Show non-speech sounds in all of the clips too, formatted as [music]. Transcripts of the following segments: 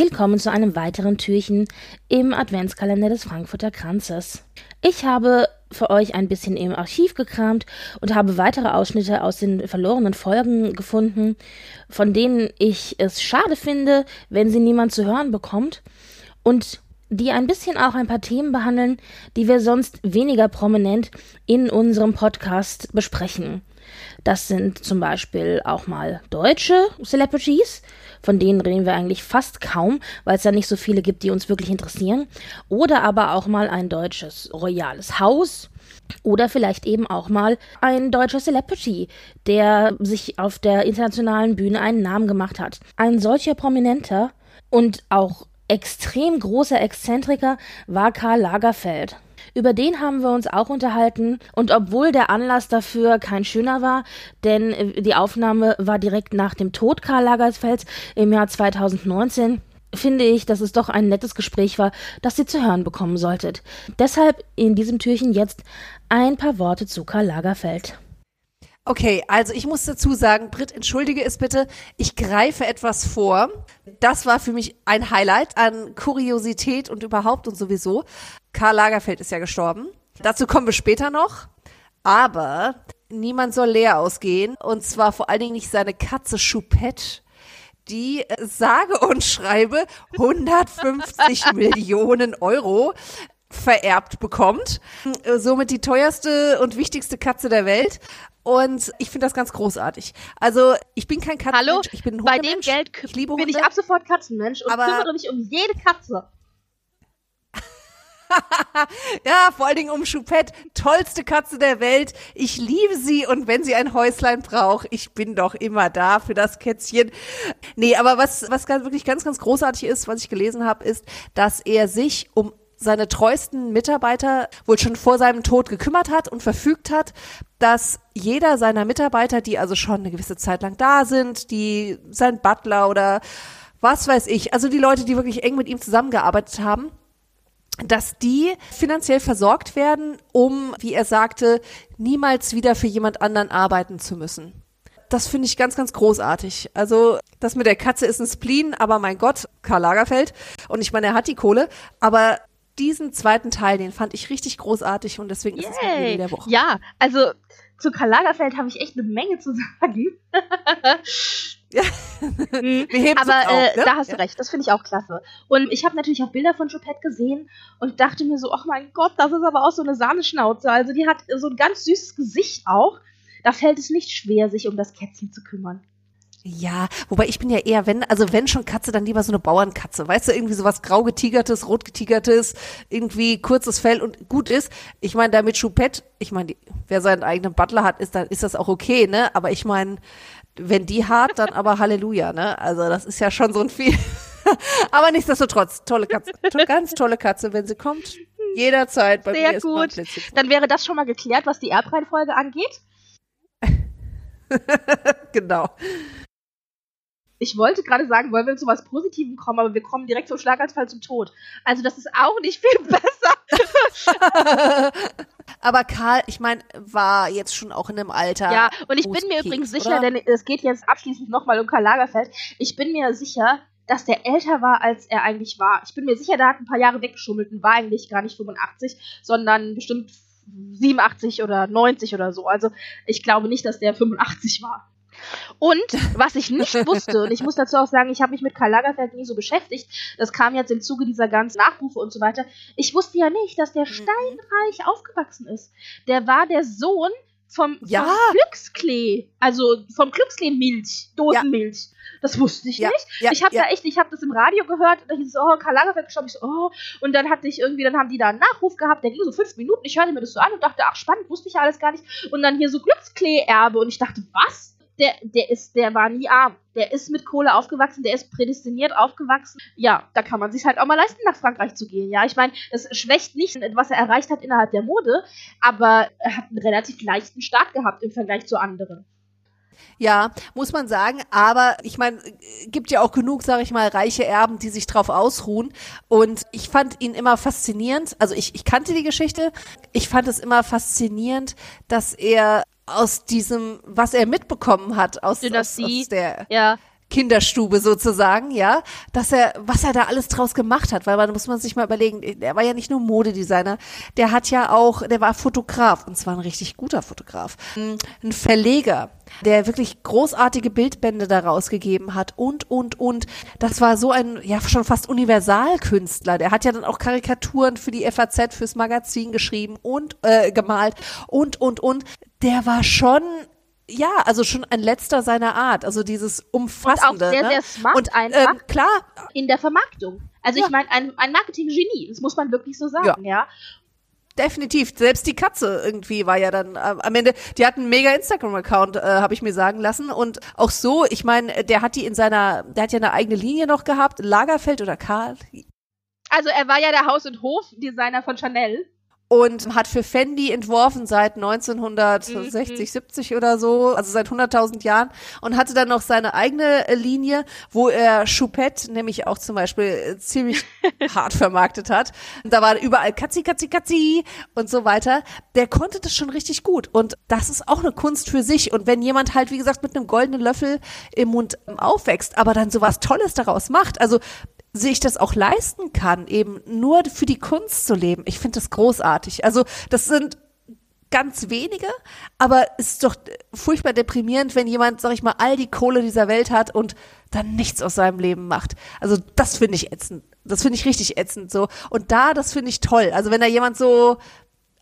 Willkommen zu einem weiteren Türchen im Adventskalender des Frankfurter Kranzes. Ich habe für euch ein bisschen im Archiv gekramt und habe weitere Ausschnitte aus den verlorenen Folgen gefunden, von denen ich es schade finde, wenn sie niemand zu hören bekommt und die ein bisschen auch ein paar Themen behandeln, die wir sonst weniger prominent in unserem Podcast besprechen. Das sind zum Beispiel auch mal deutsche Celebrities, von denen reden wir eigentlich fast kaum, weil es ja nicht so viele gibt, die uns wirklich interessieren. Oder aber auch mal ein deutsches royales Haus. Oder vielleicht eben auch mal ein deutscher Celebrity, der sich auf der internationalen Bühne einen Namen gemacht hat. Ein solcher prominenter und auch extrem großer Exzentriker war Karl Lagerfeld. Über den haben wir uns auch unterhalten. Und obwohl der Anlass dafür kein schöner war, denn äh, die Aufnahme war direkt nach dem Tod Karl Lagerfelds im Jahr 2019, finde ich, dass es doch ein nettes Gespräch war, das ihr zu hören bekommen solltet. Deshalb in diesem Türchen jetzt ein paar Worte zu Karl Lagerfeld. Okay, also ich muss dazu sagen, Britt, entschuldige es bitte, ich greife etwas vor. Das war für mich ein Highlight an Kuriosität und überhaupt und sowieso. Karl Lagerfeld ist ja gestorben. Dazu kommen wir später noch. Aber niemand soll leer ausgehen. Und zwar vor allen Dingen nicht seine Katze Choupette die sage und schreibe 150 [laughs] Millionen Euro vererbt bekommt. Somit die teuerste und wichtigste Katze der Welt. Und ich finde das ganz großartig. Also ich bin kein Katzenmensch, Hallo? ich bin ein Bei dem Hundemensch. Geld ich liebe bin Hunde. ich ab sofort Katzenmensch und kümmere mich um jede Katze. [laughs] Ja, vor allen Dingen um Choupette, tollste Katze der Welt. Ich liebe sie und wenn sie ein Häuslein braucht, ich bin doch immer da für das Kätzchen. Nee, aber was, was ganz, wirklich ganz, ganz großartig ist, was ich gelesen habe, ist, dass er sich um seine treuesten Mitarbeiter wohl schon vor seinem Tod gekümmert hat und verfügt hat, dass jeder seiner Mitarbeiter, die also schon eine gewisse Zeit lang da sind, die sein Butler oder was weiß ich, also die Leute, die wirklich eng mit ihm zusammengearbeitet haben, dass die finanziell versorgt werden, um, wie er sagte, niemals wieder für jemand anderen arbeiten zu müssen. Das finde ich ganz, ganz großartig. Also, das mit der Katze ist ein Spleen, aber mein Gott, Karl Lagerfeld. Und ich meine, er hat die Kohle, aber diesen zweiten Teil, den fand ich richtig großartig und deswegen ist es mein Baby Yay. der Woche. Ja, also zu Karl Lagerfeld habe ich echt eine Menge zu sagen. [laughs] Mhm. [laughs] Wir heben's Aber auf, äh, ne? da hast Ja. du recht, das finde ich auch klasse. Und ich habe natürlich auch Bilder von Choupette gesehen und dachte mir so, ach mein Gott, das ist aber auch so eine Sahneschnauze. Also die hat so ein ganz süßes Gesicht auch. Da fällt es nicht schwer, sich um das Kätzchen zu kümmern. Ja, wobei ich bin ja eher, wenn, also wenn schon Katze, dann lieber so eine Bauernkatze. Weißt du, irgendwie sowas grau getigertes, rot getigertes, irgendwie kurzes Fell und gut ist. Ich meine, da mit Choupette, ich meine, wer seinen eigenen Butler hat, ist dann ist das auch okay, ne? Aber ich meine, wenn die hart, dann aber Halleluja, ne? Also das ist ja schon so ein viel. [laughs] aber nichtsdestotrotz, tolle Katze, to ganz tolle Katze, wenn sie kommt. Jederzeit bei Sehr mir gut. Dann wäre das schon mal geklärt, was die Erbreihenfolge angeht. [laughs] Genau. Ich wollte gerade sagen, wollen wir zu was Positivem kommen, aber wir kommen direkt vom Schlaganfall zum Tod. Also das ist auch nicht viel [laughs] besser. [laughs] aber Karl, ich meine, war jetzt schon auch in einem Alter. Ja, und ich bin mir übrigens sicher, oder? denn es geht jetzt abschließend nochmal um Karl Lagerfeld. Ich bin mir sicher, dass der älter war, als er eigentlich war. Ich bin mir sicher, der hat ein paar Jahre weggeschummelt und war eigentlich gar nicht 85, sondern bestimmt 87 oder 90 oder so. Also ich glaube nicht, dass der 85 war. Und was ich nicht wusste, und ich muss dazu auch sagen, ich habe mich mit Karl Lagerfeld nie so beschäftigt, das kam jetzt im Zuge dieser ganzen Nachrufe und so weiter. Ich wusste ja nicht, dass der steinreich aufgewachsen ist. Der war der Sohn vom, Ja. vom Glücksklee, also vom Glücksklee-Milch, Dosenmilch. Das wusste ich Ja, nicht. ja, ich habe ja. da echt, ich habe das im Radio gehört, und da hieß es, oh, Karl Lagerfeld gestorben. Ich so, oh, und dann hatte ich irgendwie, dann haben die da einen Nachruf gehabt, der ging so fünf Minuten. Ich hörte mir das so an und dachte, ach spannend, wusste ich ja alles gar nicht. Und dann hier so Glücksklee-Erbe und ich dachte, was? Der, der ist, der war nie arm. Der ist mit Kohle aufgewachsen, der ist prädestiniert aufgewachsen. Ja, da kann man sich halt auch mal leisten, nach Frankreich zu gehen. Ja, ich meine, das schwächt nicht, was er erreicht hat innerhalb der Mode, aber er hat einen relativ leichten Start gehabt im Vergleich zu anderen. Ja, muss man sagen, aber ich meine, gibt ja auch genug, sage ich mal, reiche Erben, die sich drauf ausruhen. Und ich fand ihn immer faszinierend. Also ich, ich kannte die Geschichte. Ich fand es immer faszinierend, dass er aus diesem, was er mitbekommen hat, aus, aus, Dynastie. aus der Ja, Kinderstube sozusagen, ja, dass er, was er da alles draus gemacht hat, weil man muss man sich mal überlegen, er war ja nicht nur Modedesigner, der hat ja auch, der war Fotograf und zwar ein richtig guter Fotograf, ein Verleger, der wirklich großartige Bildbände daraus gegeben hat und, und, und. Das war so ein, ja, schon fast Universalkünstler. Der hat ja dann auch Karikaturen für die FAZ, fürs Magazin geschrieben und äh, gemalt und, und, und. Der war schon ja, also schon ein letzter seiner Art, also dieses umfassende. Und auch sehr, ne? sehr smart und, einfach. Ähm, klar. In der Vermarktung. Also Ja. ich meine, ein, ein Marketing-Genie, das muss man wirklich so sagen, ja. Definitiv. Selbst die Katze irgendwie war ja dann äh, am Ende, die hat einen mega Instagram-Account, äh, habe ich mir sagen lassen. Und auch so, ich meine, der hat die in seiner, der hat ja eine eigene Linie noch gehabt, Lagerfeld oder Karl. Also er war ja der Haus- und Hofdesigner von Chanel. Und hat für Fendi entworfen seit 1960, Mhm. 70 oder so, also seit 100.000 Jahren. Und hatte dann noch seine eigene äh, Linie, wo er Choupette nämlich auch zum Beispiel äh, ziemlich [laughs] hart vermarktet hat. Und da war überall Katzi, Katzi, Katzi und so weiter. Der konnte das schon richtig gut. Und das ist auch eine Kunst für sich. Und wenn jemand halt, wie gesagt, mit einem goldenen Löffel im Mund ähm, aufwächst, aber dann sowas Tolles daraus macht, also sich das auch leisten kann, eben nur für die Kunst zu leben. Ich finde das großartig. Also das sind ganz wenige, aber es ist doch furchtbar deprimierend, wenn jemand, sag ich mal, all die Kohle dieser Welt hat und dann nichts aus seinem Leben macht. Also das finde ich ätzend. Das finde ich richtig ätzend so. Und da, das finde ich toll. Also wenn da jemand so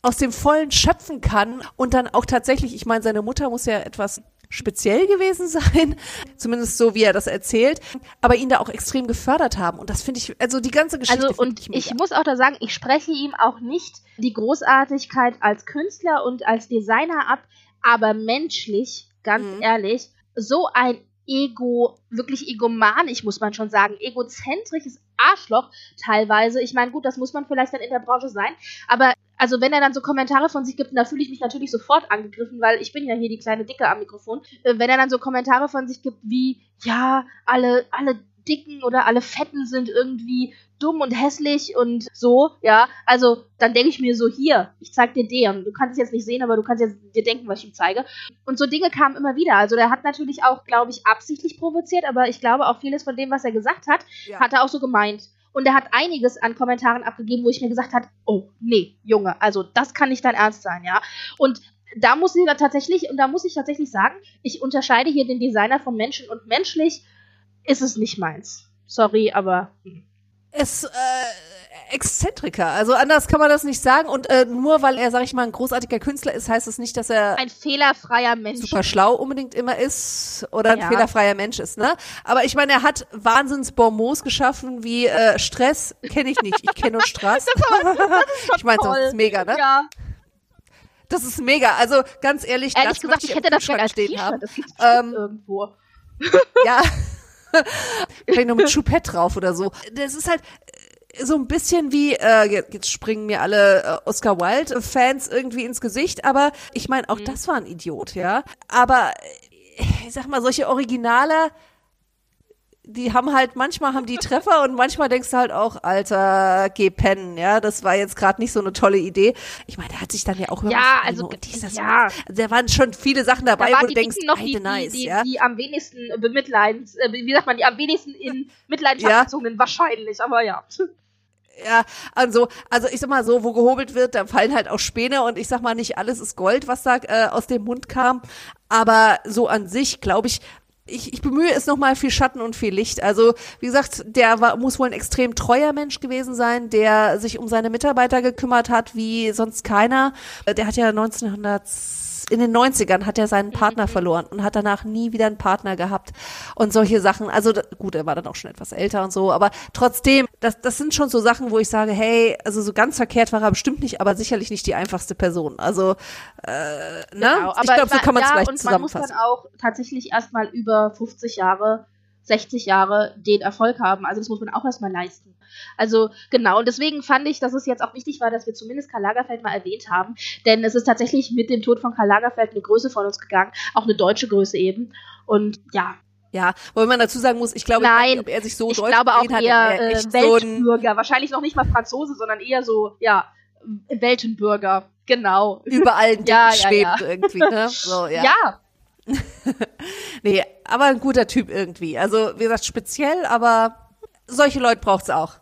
aus dem Vollen schöpfen kann und dann auch tatsächlich, ich meine, seine Mutter muss ja etwas speziell gewesen [laughs] sein, zumindest so wie er das erzählt, aber ihn da auch extrem gefördert haben und das finde ich, also die ganze Geschichte Also und mega. ich muss auch da sagen, ich spreche ihm auch nicht die Großartigkeit als Künstler und als Designer ab, aber menschlich, ganz Mhm. ehrlich, so ein Ego, wirklich egomanisch, muss man schon sagen, egozentrisches Arschloch teilweise. Ich meine, gut, das muss man vielleicht dann in der Branche sein, aber also wenn er dann so Kommentare von sich gibt, da fühle ich mich natürlich sofort angegriffen, weil ich bin ja hier die kleine Dicke am Mikrofon. Äh, Wenn er dann so Kommentare von sich gibt wie, ja, alle, alle Dicken oder alle Fetten sind irgendwie dumm und hässlich und so, ja, also dann denke ich mir so, hier, ich zeig dir den. Du kannst es jetzt nicht sehen, aber du kannst jetzt dir denken, was ich ihm zeige. Und so Dinge kamen immer wieder. Also der hat natürlich auch, glaube ich, absichtlich provoziert, aber ich glaube auch vieles von dem, was er gesagt hat, Ja. hat er auch so gemeint. Und er hat einiges an Kommentaren abgegeben, wo ich mir gesagt habe, oh, nee, Junge, also das kann nicht dein Ernst sein, ja. Und da muss ich da tatsächlich, und da muss ich tatsächlich sagen, ich unterscheide hier den Designer von Menschen und menschlich ist es nicht meins. Sorry, aber ist äh, Exzentriker. Also anders kann man das nicht sagen. Und äh, nur weil er, sag ich mal, ein großartiger Künstler ist, heißt es nicht, dass er ein fehlerfreier Mensch. super schlau unbedingt immer ist oder ein Ja. fehlerfreier Mensch ist, ne? Aber ich meine, er hat wahnsinns Bonmots geschaffen wie äh, Stress kenne ich nicht. Ich kenne nur Straß. [laughs] [laughs] ich meine, das ist mega, ne? Ja, Das ist mega. Also ganz ehrlich, ehrlich das gesagt, ich hätte das gerne als stehen T-Shirt. haben. Das gibt's Ähm, irgendwo. Ja. [laughs] [laughs] Vielleicht noch mit Choupette drauf oder so. Das ist halt äh, so ein bisschen wie, äh, jetzt springen mir alle äh, Oscar Wilde-Fans irgendwie ins Gesicht, aber ich meine, Mhm. auch das war ein Idiot, ja. Aber äh, ich sag mal, solche Originale, die haben halt, manchmal haben die Treffer und manchmal denkst du halt auch, Alter, geh pennen, ja, das war jetzt gerade nicht so eine tolle Idee. Ich meine, der hat sich dann ja auch über Ja, also, ja. das- also, da waren schon viele Sachen dabei, Da wo du die denkst, noch die, nice, die, die, ja. die am wenigsten bemitleidens, äh, wie sagt man, die am wenigsten in [laughs] Mitleidenschaft Ja. gezogenen, wahrscheinlich, aber ja. [laughs] Ja, also, also ich sag mal so, wo gehobelt wird, da fallen halt auch Späne und ich sag mal, nicht alles ist Gold, was da äh, aus dem Mund kam. Aber so an sich, glaube ich, ich, ich bemühe es nochmal viel Schatten und viel Licht. Also, wie gesagt, der war, muss wohl ein extrem treuer Mensch gewesen sein, der sich um seine Mitarbeiter gekümmert hat, wie sonst keiner. Äh, Der hat ja 1900 in den 90ern hat er seinen Partner verloren und hat danach nie wieder einen Partner gehabt und solche Sachen. Also gut, er war dann auch schon etwas älter und so, aber trotzdem, das, das sind schon so Sachen, wo ich sage, hey, also so ganz verkehrt war er bestimmt nicht, aber sicherlich nicht die einfachste Person. Also, äh, ne? Genau, ich glaube, so kann man es ja, vielleicht und man muss zusammenfassen. dann auch tatsächlich erstmal über 50 Jahre, 60 Jahre den Erfolg haben. Also das muss man auch erstmal leisten. Also genau, und deswegen fand ich, dass es jetzt auch wichtig war, dass wir zumindest Karl Lagerfeld mal erwähnt haben, denn es ist tatsächlich mit dem Tod von Karl Lagerfeld eine Größe von uns gegangen, auch eine deutsche Größe eben. Und ja, Ja, wobei man dazu sagen muss, ich glaube, Nein, nicht, ob er sich so ich deutsch glaube auch hat, eher er äh, echt so ein, Weltbürger, wahrscheinlich noch nicht mal Franzose, sondern eher so, ja, Weltenbürger. Genau. über allen Dingen Ja, ja, schwebt ja. irgendwie, ne? So, [laughs] ja. ja. [laughs] nee, aber ein guter Typ irgendwie. Also, wie gesagt, speziell, aber solche Leute braucht's auch.